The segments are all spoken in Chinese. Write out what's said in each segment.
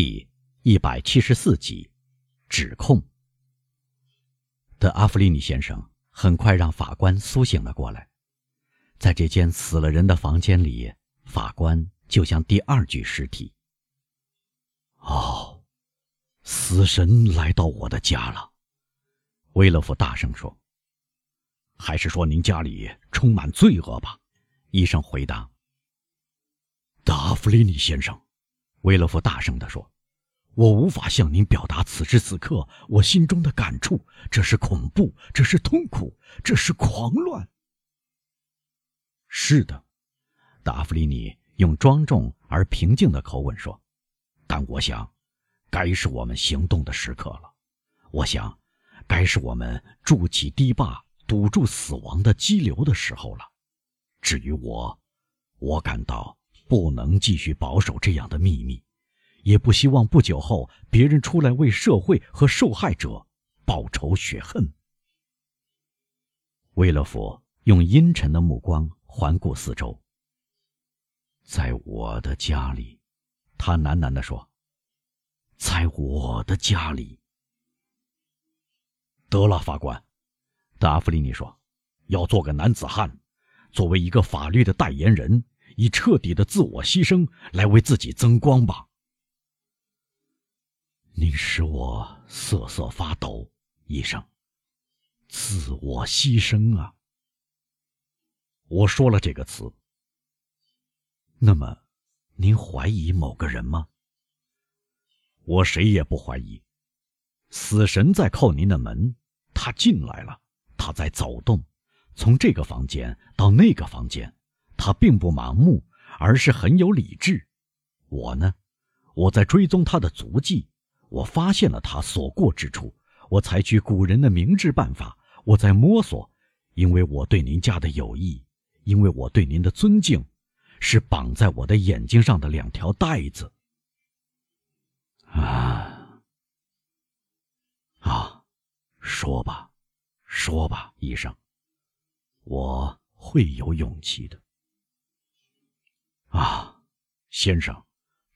第一百七十四集，指控。德阿弗利尼先生很快让法官苏醒了过来，在这间死了人的房间里，法官就像第二具尸体。哦，死神来到我的家了，威勒夫大声说：“还是说您家里充满罪恶吧？”医生回答。达弗利尼先生。威勒夫大声地说：“我无法向您表达此时此刻我心中的感触。这是恐怖，这是痛苦，这是狂乱。”是的，达芙妮尼用庄重而平静的口吻说：“但我想，该是我们行动的时刻了。我想，该是我们筑起堤坝，堵住死亡的激流的时候了。至于我，我感到。”不能继续保守这样的秘密，也不希望不久后别人出来为社会和受害者报仇雪恨。威勒夫用阴沉的目光环顾四周。在我的家里，他喃喃地说：“在我的家里。”得了，法官，达芙妮尼说：“要做个男子汉，作为一个法律的代言人。”以彻底的自我牺牲来为自己增光吧。您使我瑟瑟发抖，医生。自我牺牲啊！我说了这个词。那么，您怀疑某个人吗？我谁也不怀疑。死神在叩您的门，他进来了，他在走动，从这个房间到那个房间。他并不盲目，而是很有理智。我呢，我在追踪他的足迹，我发现了他所过之处。我采取古人的明智办法，我在摸索，因为我对您家的友谊，因为我对您的尊敬，是绑在我的眼睛上的两条带子。啊啊，说吧，说吧，医生，我会有勇气的。啊，先生，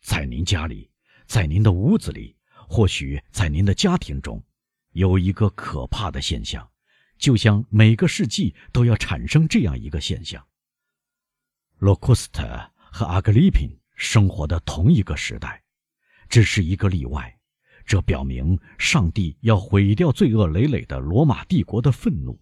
在您家里，在您的屋子里，或许在您的家庭中，有一个可怕的现象，就像每个世纪都要产生这样一个现象。洛库斯特和阿格里品生活的同一个时代，只是一个例外。这表明上帝要毁掉罪恶累累的罗马帝国的愤怒。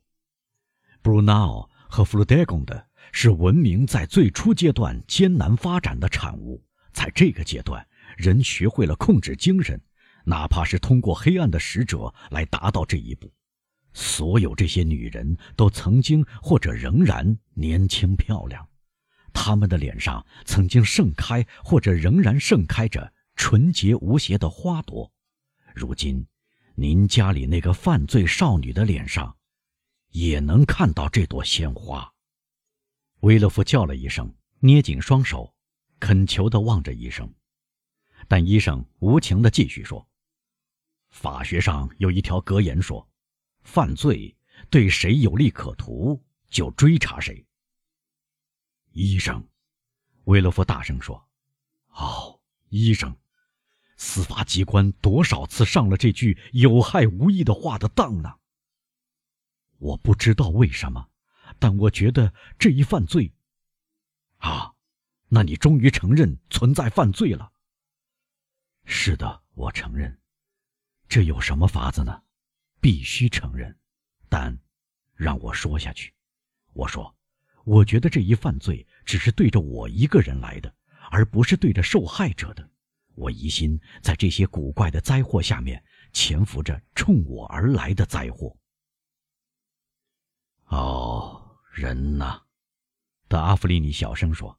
布鲁纳奥和弗鲁德贡的。是文明在最初阶段艰难发展的产物。在这个阶段，人学会了控制精神，哪怕是通过黑暗的使者来达到这一步。所有这些女人都曾经或者仍然年轻漂亮，她们的脸上曾经盛开或者仍然盛开着纯洁无邪的花朵。如今，您家里那个犯罪少女的脸上，也能看到这朵鲜花。威勒夫叫了一声，捏紧双手，恳求地望着医生。但医生无情地继续说：“法学上有一条格言说，犯罪对谁有利可图，就追查谁。”医生，威勒夫大声说：“哦，医生，司法机关多少次上了这句有害无益的话的当呢？我不知道为什么。”但我觉得这一犯罪，啊，那你终于承认存在犯罪了。是的，我承认。这有什么法子呢？必须承认。但，让我说下去。我说，我觉得这一犯罪只是对着我一个人来的，而不是对着受害者的。我疑心在这些古怪的灾祸下面潜伏着冲我而来的灾祸。哦。人呐，德阿弗利尼小声说：“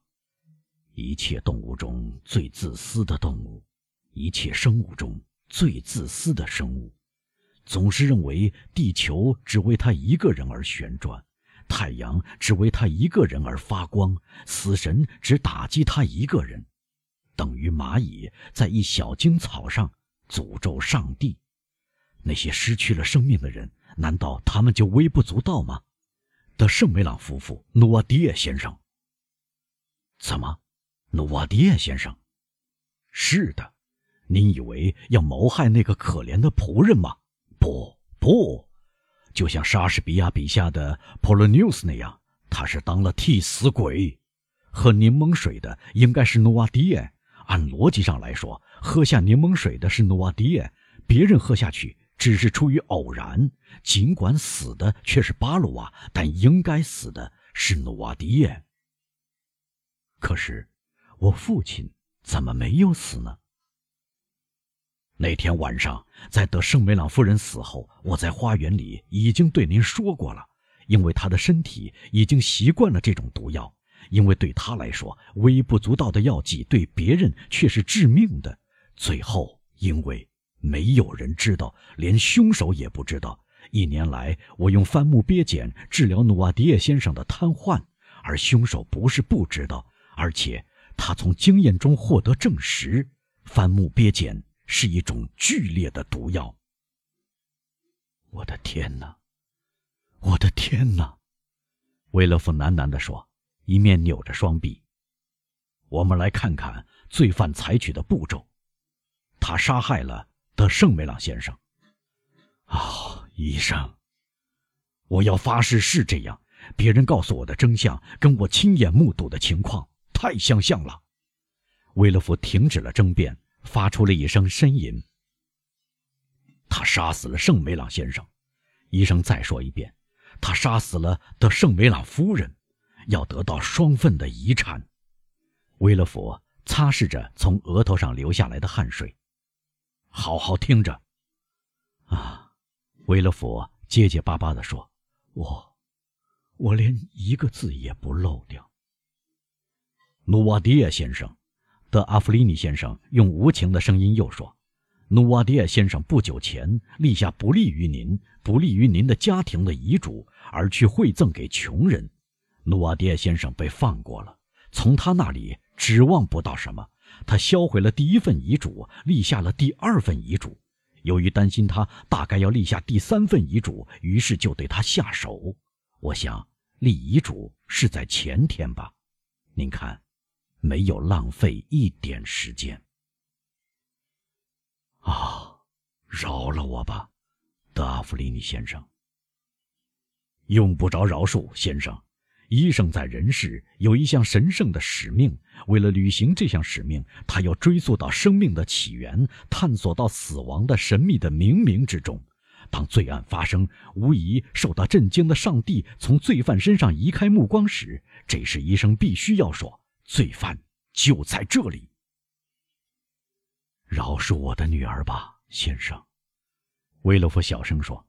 一切动物中最自私的动物，一切生物中最自私的生物，总是认为地球只为他一个人而旋转，太阳只为他一个人而发光，死神只打击他一个人，等于蚂蚁在一小茎草上诅咒上帝。那些失去了生命的人，难道他们就微不足道吗？”的圣梅朗夫妇，努瓦迪耶先生。怎么，努瓦迪耶先生？是的，您以为要谋害那个可怜的仆人吗？不，不，就像莎士比亚笔下的普罗纽斯那样，他是当了替死鬼。喝柠檬水的应该是努瓦迪耶。按逻辑上来说，喝下柠檬水的是努瓦迪耶，别人喝下去只是出于偶然。尽管死的却是巴鲁瓦，但应该死的是努瓦迪耶。可是，我父亲怎么没有死呢？那天晚上，在德圣梅朗夫人死后，我在花园里已经对您说过了，因为她的身体已经习惯了这种毒药，因为对他来说，微不足道的药剂对别人却是致命的。最后，因为没有人知道，连凶手也不知道。一年来，我用番木鳖碱治疗努瓦迪耶先生的瘫痪，而凶手不是不知道，而且他从经验中获得证实，番木鳖碱。是一种剧烈的毒药。我的天哪！我的天哪！维勒夫喃喃地说，一面扭着双臂。我们来看看罪犯采取的步骤。他杀害了的圣梅朗先生。啊，医生，我要发誓是这样。别人告诉我的真相，跟我亲眼目睹的情况太相像了。威勒夫停止了争辩。发出了一声呻吟。他杀死了圣梅朗先生。医生再说一遍，他杀死了的圣梅朗夫人，要得到双份的遗产。威勒福擦拭着从额头上流下来的汗水，好好听着。啊，维勒福结结巴巴地说：“我，我连一个字也不漏掉。”努瓦迪亚先生。德阿弗利尼先生用无情的声音又说：“努瓦迪亚先生不久前立下不利于您、不利于您的家庭的遗嘱，而去馈赠给穷人。努瓦迪亚先生被放过了，从他那里指望不到什么。他销毁了第一份遗嘱，立下了第二份遗嘱。由于担心他大概要立下第三份遗嘱，于是就对他下手。我想立遗嘱是在前天吧？您看。”没有浪费一点时间。啊，饶了我吧，德阿弗里尼先生。用不着饶恕，先生。医生在人世有一项神圣的使命，为了履行这项使命，他要追溯到生命的起源，探索到死亡的神秘的冥冥之中。当罪案发生，无疑受到震惊的上帝从罪犯身上移开目光时，这时医生必须要说。罪犯就在这里。饶恕我的女儿吧，先生。”维勒夫小声说，“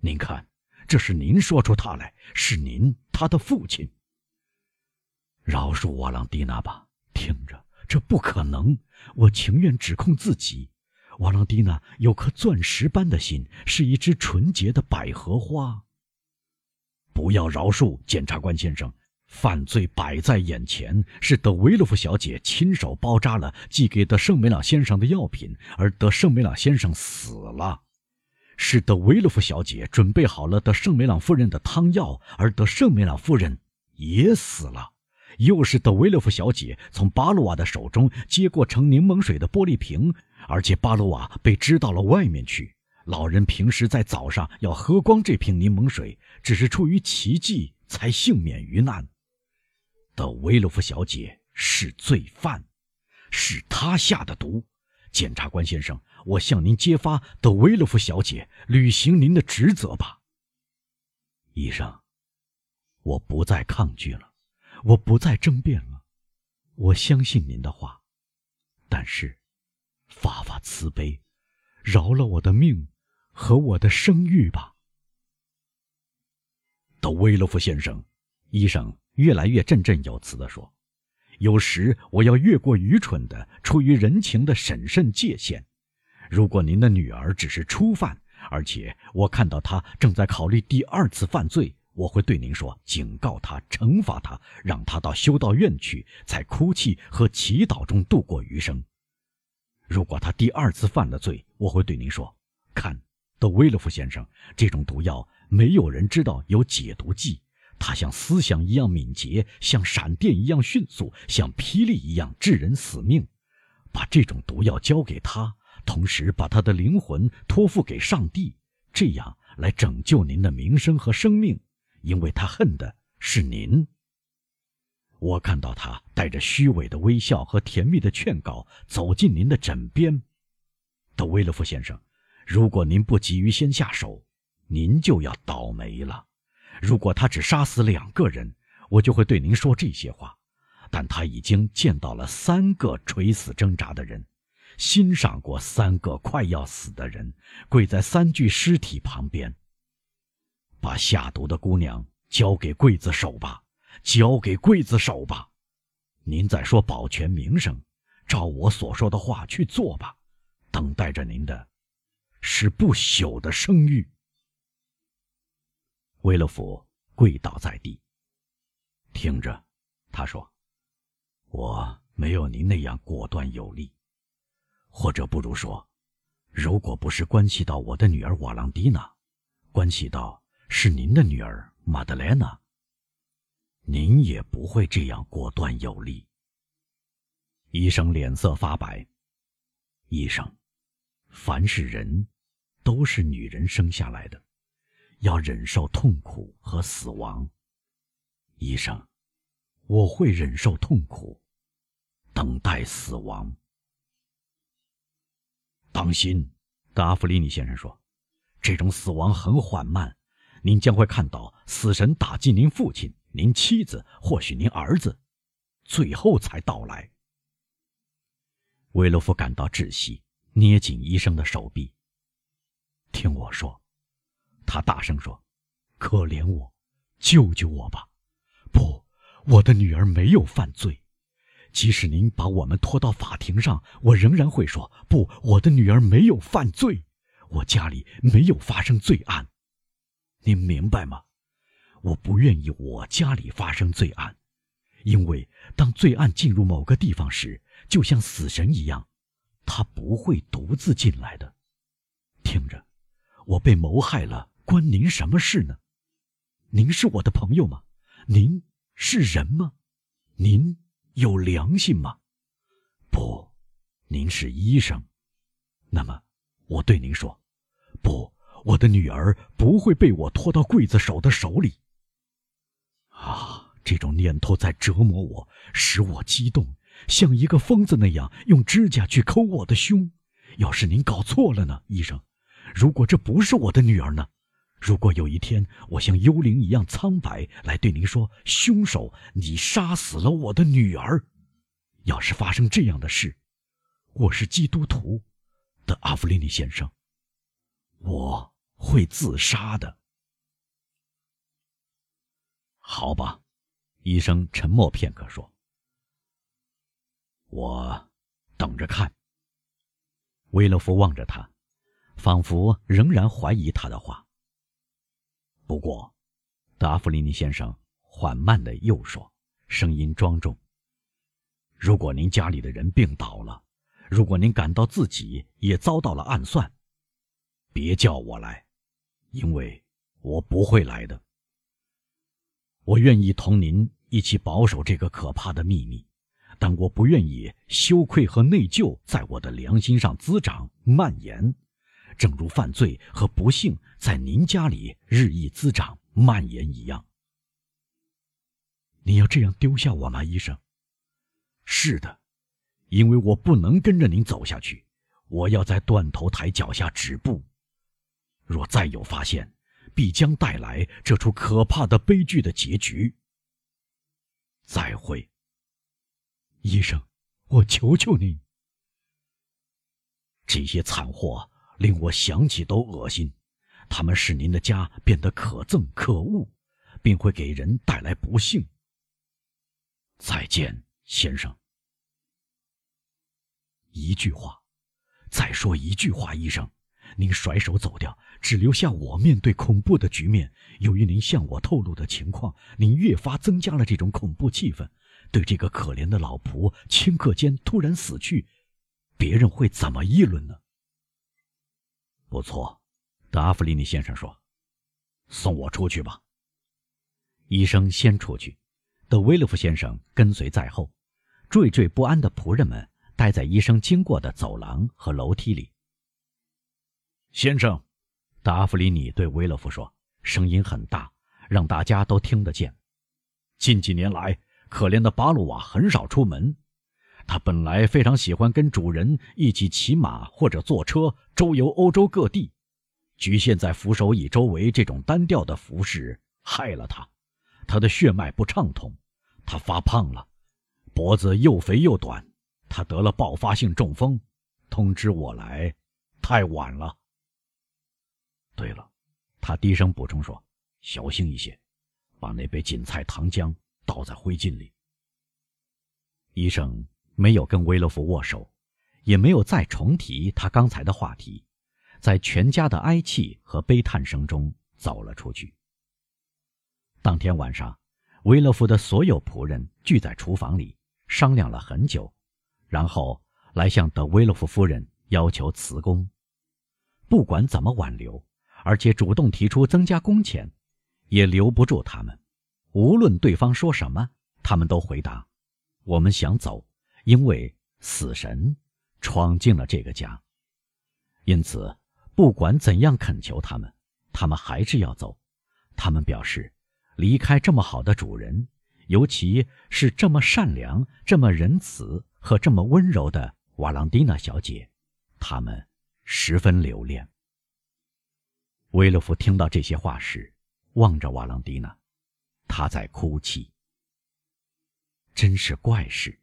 您看，这是您说出他来，是您，他的父亲。饶恕瓦朗蒂娜吧，听着，这不可能。我情愿指控自己。瓦朗蒂娜有颗钻石般的心，是一只纯洁的百合花。不要饶恕，检察官先生。”犯罪摆在眼前，是德维洛夫小姐亲手包扎了寄给德圣梅朗先生的药品，而德圣梅朗先生死了；是德维洛夫小姐准备好了德圣梅朗夫人的汤药，而德圣梅朗夫人也死了；又是德维洛夫小姐从巴鲁瓦的手中接过盛柠檬水的玻璃瓶，而且巴鲁瓦被支到了外面去。老人平时在早上要喝光这瓶柠檬水，只是出于奇迹才幸免于难。德维洛夫小姐是罪犯，是她下的毒。检察官先生，我向您揭发德维洛夫小姐，履行您的职责吧。医生，我不再抗拒了，我不再争辩了，我相信您的话。但是，发发慈悲，饶了我的命和我的声誉吧。德维洛夫先生，医生。越来越振振有词地说：“有时我要越过愚蠢的、出于人情的审慎界限。如果您的女儿只是初犯，而且我看到她正在考虑第二次犯罪，我会对您说：警告她，惩罚她，让她到修道院去，在哭泣和祈祷中度过余生。如果她第二次犯了罪，我会对您说：看，德威勒夫先生，这种毒药没有人知道有解毒剂。”它像思想一样敏捷，像闪电一样迅速，像霹雳一样致人死命。把这种毒药交给他，同时把他的灵魂托付给上帝，这样来拯救您的名声和生命，因为他恨的是您。我看到他带着虚伪的微笑和甜蜜的劝告走进您的枕边，德威勒夫先生，如果您不急于先下手，您就要倒霉了。如果他只杀死两个人，我就会对您说这些话。但他已经见到了三个垂死挣扎的人，欣赏过三个快要死的人，跪在三具尸体旁边。把下毒的姑娘交给刽子手吧，交给刽子手吧。您在说保全名声，照我所说的话去做吧。等待着您的，是不朽的声誉。威勒福跪倒在地，听着，他说。我没有您那样果断有力，或者不如说，如果不是关系到我的女儿瓦朗蒂娜，关系到是您的女儿玛德莱娜，您也不会这样果断有力。医生脸色发白。医生，凡是人，都是女人生下来的，要忍受痛苦和死亡。医生。我会忍受痛苦，等待死亡。当心，达弗里尼先生说：“这种死亡很缓慢，您将会看到死神打击您父亲、您妻子，或许您儿子，最后才到来。”维洛夫感到窒息，捏紧医生的手臂。听我说，他大声说：“可怜我，救救我吧！”不。我的女儿没有犯罪，即使您把我们拖到法庭上，我仍然会说不。我的女儿没有犯罪，我家里没有发生罪案，您明白吗？我不愿意我家里发生罪案，因为当罪案进入某个地方时，就像死神一样，他不会独自进来的。听着，我被谋害了，关您什么事呢？您是我的朋友吗？您？是人吗？您有良心吗？不，您是医生。那么，我对您说，不，我的女儿不会被我拖到刽子手的手里。啊，这种念头在折磨我，使我激动，像一个疯子那样用指甲去抠我的胸。要是您搞错了呢，医生？如果这不是我的女儿呢？如果有一天我像幽灵一样苍白来对您说：“凶手，你杀死了我的女儿。”要是发生这样的事，我是基督徒的阿弗林尼先生，我会自杀的。好吧，医生沉默片刻说：“我等着看。”威勒夫望着他，仿佛仍然怀疑他的话。不过，达芙妮尼先生缓慢的又说，声音庄重：“如果您家里的人病倒了，如果您感到自己也遭到了暗算，别叫我来，因为我不会来的。我愿意同您一起保守这个可怕的秘密，但我不愿意羞愧和内疚在我的良心上滋长蔓延。”正如犯罪和不幸在您家里日益滋长蔓延一样，你要这样丢下我吗，医生？是的，因为我不能跟着您走下去，我要在断头台脚下止步。若再有发现，必将带来这出可怕的悲剧的结局。再会，医生，我求求您，这些惨祸。令我想起都恶心，他们使您的家变得可憎可恶，并会给人带来不幸。再见，先生。一句话，再说一句话，医生，您甩手走掉，只留下我面对恐怖的局面。由于您向我透露的情况，您越发增加了这种恐怖气氛。对这个可怜的老仆顷刻间突然死去，别人会怎么议论呢？不错，德阿弗里尼先生说：“送我出去吧。”医生先出去，德威勒夫先生跟随在后。惴惴不安的仆人们待在医生经过的走廊和楼梯里。先生，达阿弗里尼对维勒夫说，声音很大，让大家都听得见。近几年来，可怜的巴鲁瓦很少出门。他本来非常喜欢跟主人一起骑马或者坐车周游欧洲各地，局限在扶手椅周围这种单调的服饰害了他。他的血脉不畅通，他发胖了，脖子又肥又短。他得了爆发性中风，通知我来，太晚了。对了，他低声补充说：“小心一些，把那杯锦菜糖浆倒在灰烬里。”医生没有跟维勒夫握手，也没有再重提他刚才的话题，在全家的哀泣和悲叹声中走了出去。当天晚上，维勒夫的所有仆人聚在厨房里商量了很久，然后来向德维勒夫夫人要求辞工。不管怎么挽留，而且主动提出增加工钱，也留不住他们。无论对方说什么，他们都回答：“我们想走，因为死神闯进了这个家。因此，不管怎样恳求他们，他们还是要走。他们表示。”离开这么好的主人，尤其是这么善良、这么仁慈和这么温柔的瓦朗蒂娜小姐，他们十分留恋。维勒夫听到这些话时，望着瓦朗蒂娜，她在哭泣。真是怪事，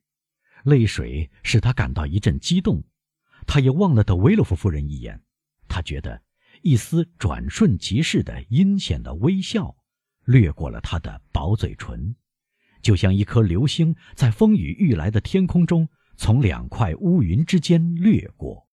泪水使他感到一阵激动。他也望了德维洛夫夫人一眼，他觉得一丝转瞬即逝的阴险的微笑。掠过了他的薄嘴唇，就像一颗流星在风雨欲来的天空中从两块乌云之间掠过。